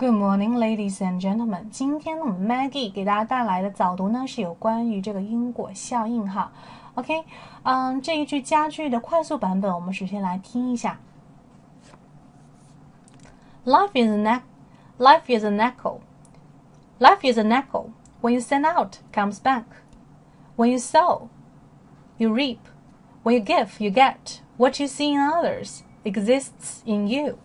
Good morning, ladies and gentlemen。今天呢，我们 Maggie 给大家带来的早读呢是有关于这个因果效应哈。OK，嗯，这一句佳句的快速版本，我们首先来听一下。Life is an echo. Life is an echo. Life is an echo. When you send out, comes back. When you sow, you reap. When you give, you get. What you see in others exists in you.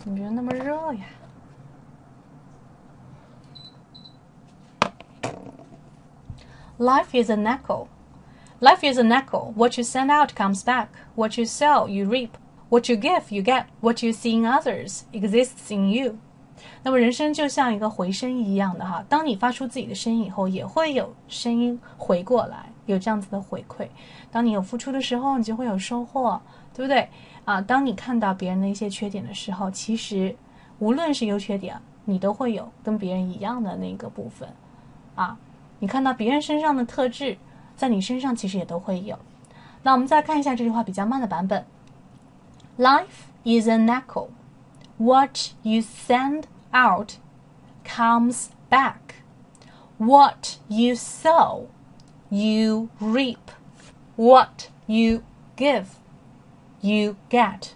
怎么觉得那么热呀？Life is an echo. Life is an echo. What you send out comes back. What you sell, you reap. What you give, you get. What you see in others exists in you. 那么人生就像一个回声一样的哈，当你发出自己的声音以后，也会有声音回过来，有这样子的回馈。当你有付出的时候，你就会有收获，对不对？啊，当你看到别人的一些缺点的时候，其实无论是优缺点，你都会有跟别人一样的那个部分。啊，你看到别人身上的特质，在你身上其实也都会有。那我们再看一下这句话比较慢的版本：Life is an echo. What you send out comes back. What you sow, you reap. What you give you get.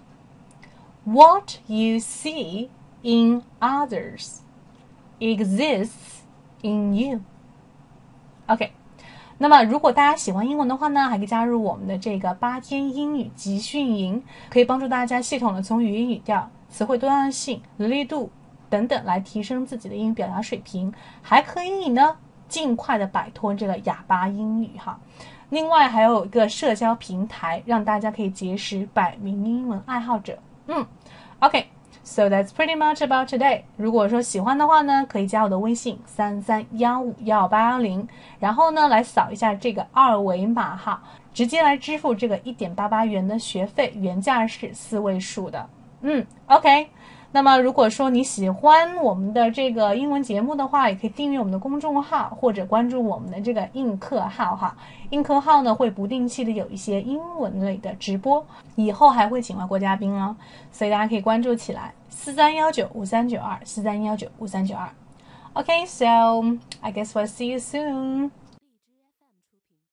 What you see in others exists in you. OK，那么如果大家喜欢英文的话呢，还可以加入我们的这个八天英语集训营，可以帮助大家系统的从语音语调、词汇多样性、流利度等等来提升自己的英语表达水平，还可以呢尽快的摆脱这个哑巴英语哈。另外还有一个社交平台，让大家可以结识百名英文爱好者。嗯，OK，so that's pretty much about today。如果说喜欢的话呢，可以加我的微信三三幺五幺八幺零，然后呢来扫一下这个二维码哈，直接来支付这个一点八八元的学费，原价是四位数的。嗯，OK。那么，如果说你喜欢我们的这个英文节目的话，也可以订阅我们的公众号或者关注我们的这个映客号哈。映客号呢会不定期的有一些英文类的直播，以后还会请外国嘉宾哦，所以大家可以关注起来。四三幺九五三九二，四三幺九五三九二。Okay, so I guess we'll see you soon.